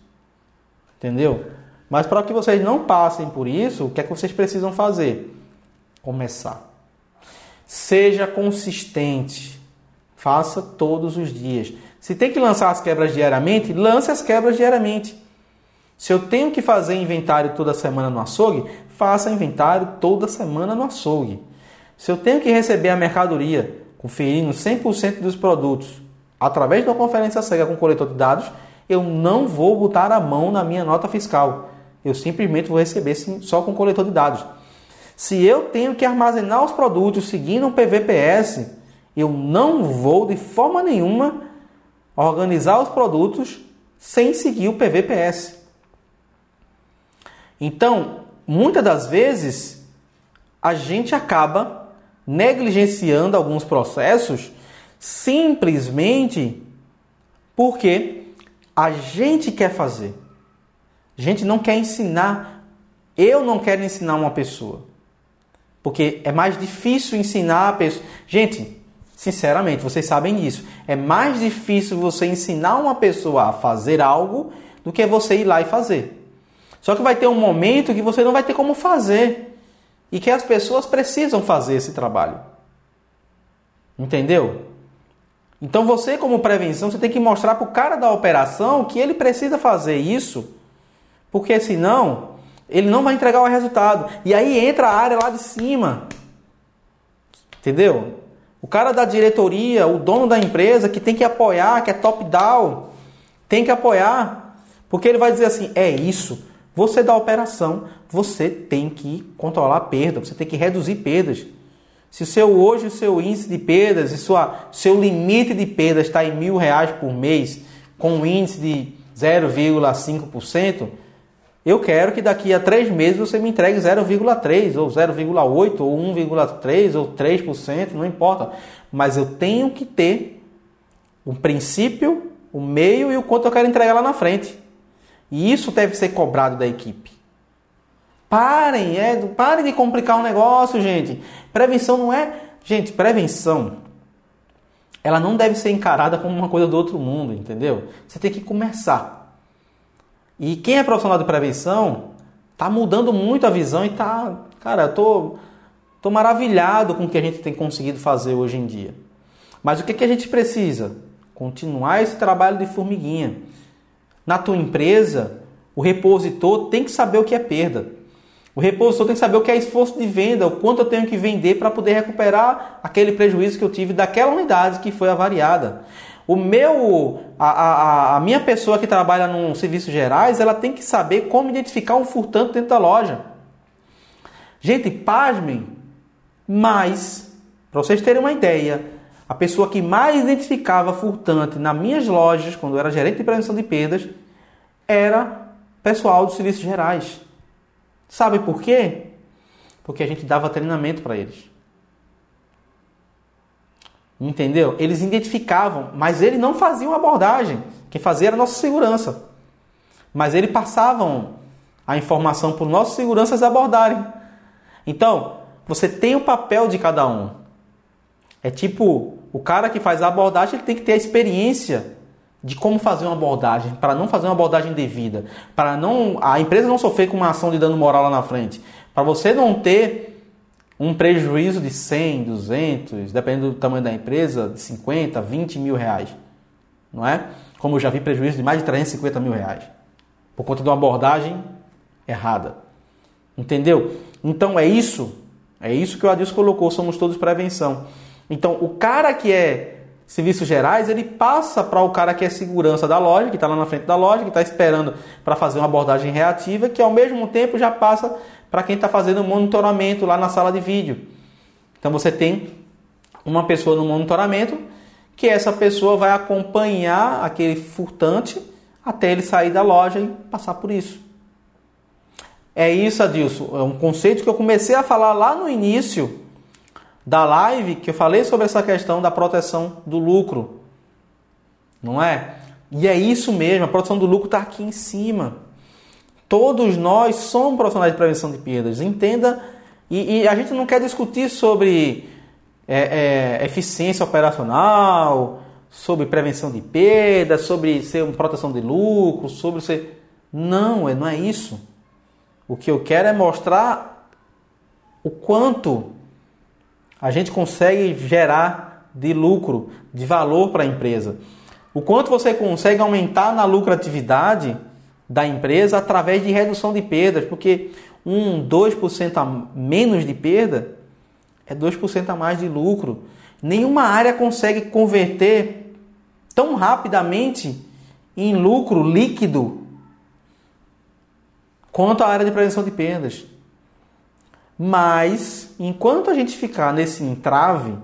Speaker 1: Entendeu? Mas para que vocês não passem por isso, o que é que vocês precisam fazer? Começar. Seja consistente. Faça todos os dias. Se tem que lançar as quebras diariamente, lance as quebras diariamente. Se eu tenho que fazer inventário toda semana no açougue, faça inventário toda semana no açougue. Se eu tenho que receber a mercadoria conferindo 100% dos produtos através de uma conferência cega com coletor de dados, eu não vou botar a mão na minha nota fiscal. Eu simplesmente vou receber só com coletor de dados. Se eu tenho que armazenar os produtos seguindo um PVPS, eu não vou de forma nenhuma organizar os produtos sem seguir o PVPS. Então, muitas das vezes, a gente acaba negligenciando alguns processos simplesmente porque a gente quer fazer. A gente não quer ensinar. Eu não quero ensinar uma pessoa. Porque é mais difícil ensinar a pessoa. Gente, sinceramente, vocês sabem disso. É mais difícil você ensinar uma pessoa a fazer algo do que você ir lá e fazer. Só que vai ter um momento que você não vai ter como fazer e que as pessoas precisam fazer esse trabalho. Entendeu? Então você, como prevenção, você tem que mostrar para o cara da operação que ele precisa fazer isso, porque senão ele não vai entregar o resultado. E aí entra a área lá de cima. Entendeu? O cara da diretoria, o dono da empresa que tem que apoiar, que é top-down, tem que apoiar. Porque ele vai dizer assim: é isso. Você da operação, você tem que controlar a perda, você tem que reduzir perdas. Se o seu hoje o seu índice de perdas e sua seu limite de perdas está em mil reais por mês, com um índice de 0,5%, eu quero que daqui a três meses você me entregue 0,3 ou 0,8 ou 1,3 ou 3%, não importa. Mas eu tenho que ter o princípio, o meio e o quanto eu quero entregar lá na frente. E isso deve ser cobrado da equipe. Parem, é, parem de complicar o negócio, gente. Prevenção não é. Gente, prevenção. Ela não deve ser encarada como uma coisa do outro mundo, entendeu? Você tem que começar. E quem é profissional de prevenção tá mudando muito a visão e tá. Cara, eu tô, tô maravilhado com o que a gente tem conseguido fazer hoje em dia. Mas o que, que a gente precisa? Continuar esse trabalho de formiguinha na tua empresa, o repositor tem que saber o que é perda. O repositor tem que saber o que é esforço de venda, o quanto eu tenho que vender para poder recuperar aquele prejuízo que eu tive daquela unidade que foi avariada. O meu, a, a, a minha pessoa que trabalha num serviços gerais, ela tem que saber como identificar um furtante dentro da loja. Gente, pasmem, mas, para vocês terem uma ideia, a pessoa que mais identificava furtante nas minhas lojas, quando eu era gerente de prevenção de perdas, era pessoal dos serviços gerais. Sabe por quê? Porque a gente dava treinamento para eles. Entendeu? Eles identificavam, mas ele não fazia uma abordagem. Quem fazia era a nossa segurança. Mas eles passavam a informação para os nossos seguranças abordarem. Então, você tem o papel de cada um. É tipo o cara que faz a abordagem ele tem que ter a experiência de como fazer uma abordagem, para não fazer uma abordagem devida, para não a empresa não sofrer com uma ação de dano moral lá na frente, para você não ter um prejuízo de 100, 200, dependendo do tamanho da empresa, de 50, 20 mil reais. Não é? Como eu já vi prejuízo de mais de 350 mil reais. Por conta de uma abordagem errada. Entendeu? Então é isso. É isso que o Adilson colocou. Somos todos prevenção. Então o cara que é serviços gerais, ele passa para o cara que é segurança da loja, que está lá na frente da loja, que está esperando para fazer uma abordagem reativa, que ao mesmo tempo já passa para quem está fazendo monitoramento lá na sala de vídeo. Então você tem uma pessoa no monitoramento que essa pessoa vai acompanhar aquele furtante até ele sair da loja e passar por isso. É isso, Adilson. É um conceito que eu comecei a falar lá no início da live, que eu falei sobre essa questão da proteção do lucro. Não é? E é isso mesmo, a proteção do lucro está aqui em cima. Todos nós somos profissionais de prevenção de perdas. Entenda, e, e a gente não quer discutir sobre é, é, eficiência operacional, sobre prevenção de perdas, sobre ser uma proteção de lucro, sobre ser. Não, é, não é isso. O que eu quero é mostrar o quanto a gente consegue gerar de lucro, de valor para a empresa. O quanto você consegue aumentar na lucratividade da empresa através de redução de perdas, porque 1, 2% a menos de perda é 2% a mais de lucro. Nenhuma área consegue converter tão rapidamente em lucro líquido quanto a área de prevenção de perdas. Mas, enquanto a gente ficar nesse entrave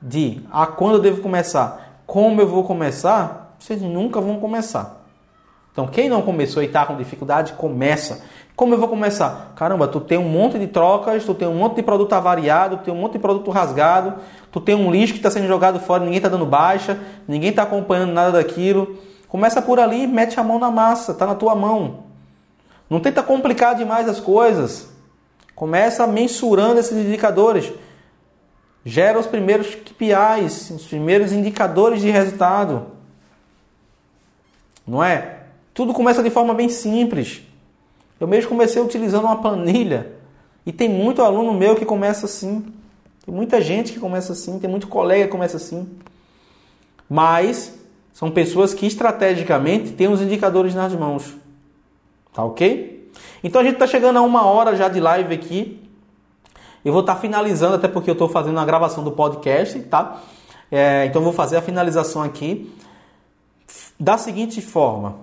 Speaker 1: de a ah, quando eu devo começar, como eu vou começar, vocês nunca vão começar. Então, quem não começou e está com dificuldade, começa. Como eu vou começar? Caramba, tu tem um monte de trocas, tu tem um monte de produto avariado, tu tem um monte de produto rasgado, tu tem um lixo que está sendo jogado fora, ninguém está dando baixa, ninguém está acompanhando nada daquilo. Começa por ali, mete a mão na massa, está na tua mão. Não tenta complicar demais as coisas. Começa mensurando esses indicadores. Gera os primeiros KPIs, os primeiros indicadores de resultado. Não é? Tudo começa de forma bem simples. Eu mesmo comecei utilizando uma planilha e tem muito aluno meu que começa assim. Tem muita gente que começa assim, tem muito colega que começa assim. Mas são pessoas que estrategicamente têm os indicadores nas mãos. Tá ok? Então a gente está chegando a uma hora já de live aqui. Eu vou estar tá finalizando, até porque eu estou fazendo a gravação do podcast, tá? É, então vou fazer a finalização aqui da seguinte forma.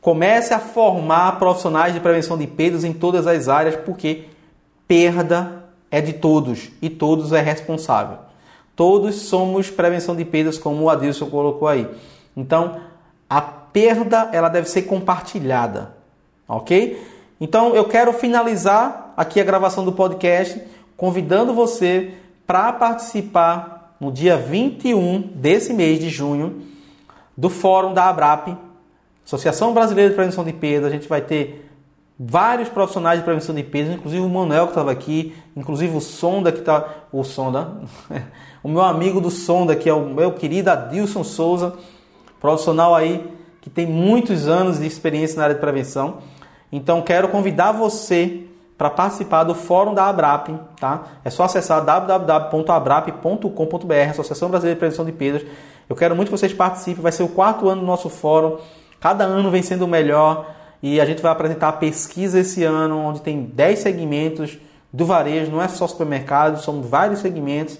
Speaker 1: Comece a formar profissionais de prevenção de perdas em todas as áreas, porque perda é de todos e todos é responsável. Todos somos prevenção de perdas, como o Adilson colocou aí. Então, a perda ela deve ser compartilhada, ok? Então, eu quero finalizar aqui a gravação do podcast convidando você para participar no dia 21 desse mês de junho do Fórum da Abrap Associação Brasileira de Prevenção de Perdas, a gente vai ter vários profissionais de prevenção de perdas, inclusive o Manuel que estava aqui, inclusive o Sonda que está, o Sonda, o meu amigo do Sonda que é o meu querido Adilson Souza, profissional aí que tem muitos anos de experiência na área de prevenção. Então quero convidar você para participar do fórum da Abrap, tá? É só acessar www.abrap.com.br, Associação Brasileira de Prevenção de Perdas. Eu quero muito que vocês participem, vai ser o quarto ano do nosso fórum. Cada ano vem sendo melhor e a gente vai apresentar a pesquisa esse ano, onde tem 10 segmentos do varejo, não é só supermercado, são vários segmentos.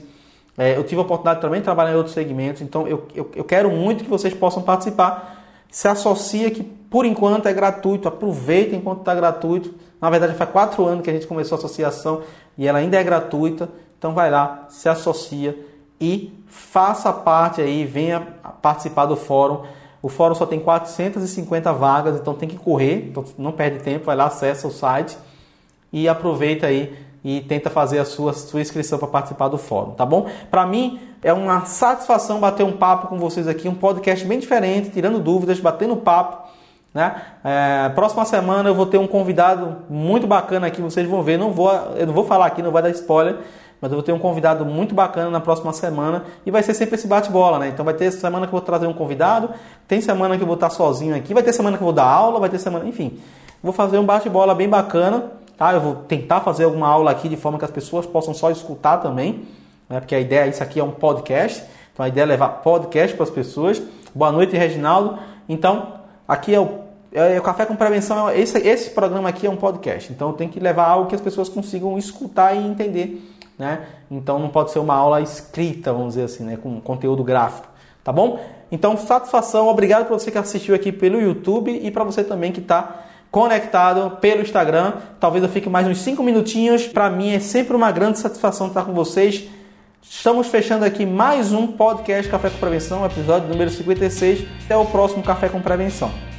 Speaker 1: É, eu tive a oportunidade também de trabalhar em outros segmentos, então eu, eu, eu quero muito que vocês possam participar. Se associa que por enquanto é gratuito, aproveita enquanto está gratuito. Na verdade, faz quatro anos que a gente começou a associação e ela ainda é gratuita. Então vai lá, se associa e faça parte aí, venha participar do fórum. O fórum só tem 450 vagas, então tem que correr, então não perde tempo, vai lá, acessa o site e aproveita aí e tenta fazer a sua, sua inscrição para participar do fórum, tá bom? Para mim é uma satisfação bater um papo com vocês aqui, um podcast bem diferente, tirando dúvidas, batendo papo. Né? É, próxima semana eu vou ter um convidado muito bacana aqui, vocês vão ver. Não vou, eu não vou falar aqui, não vai dar spoiler, mas eu vou ter um convidado muito bacana na próxima semana e vai ser sempre esse bate-bola, né? Então vai ter semana que eu vou trazer um convidado, tem semana que eu vou estar sozinho aqui, vai ter semana que eu vou dar aula, vai ter semana, enfim. Vou fazer um bate-bola bem bacana tá? Eu vou tentar fazer alguma aula aqui de forma que as pessoas possam só escutar também, né? Porque a ideia, isso aqui é um podcast, então a ideia é levar podcast para as pessoas. Boa noite, Reginaldo. Então, aqui é o, o Café com Prevenção, esse, esse programa aqui é um podcast, então tenho que levar algo que as pessoas consigam escutar e entender, né? Então não pode ser uma aula escrita, vamos dizer assim, né? Com conteúdo gráfico, tá bom? Então, satisfação, obrigado para você que assistiu aqui pelo YouTube e para você também que está conectado pelo Instagram. Talvez eu fique mais uns 5 minutinhos. Para mim é sempre uma grande satisfação estar com vocês. Estamos fechando aqui mais um podcast Café com Prevenção, episódio número 56. Até o próximo Café com Prevenção.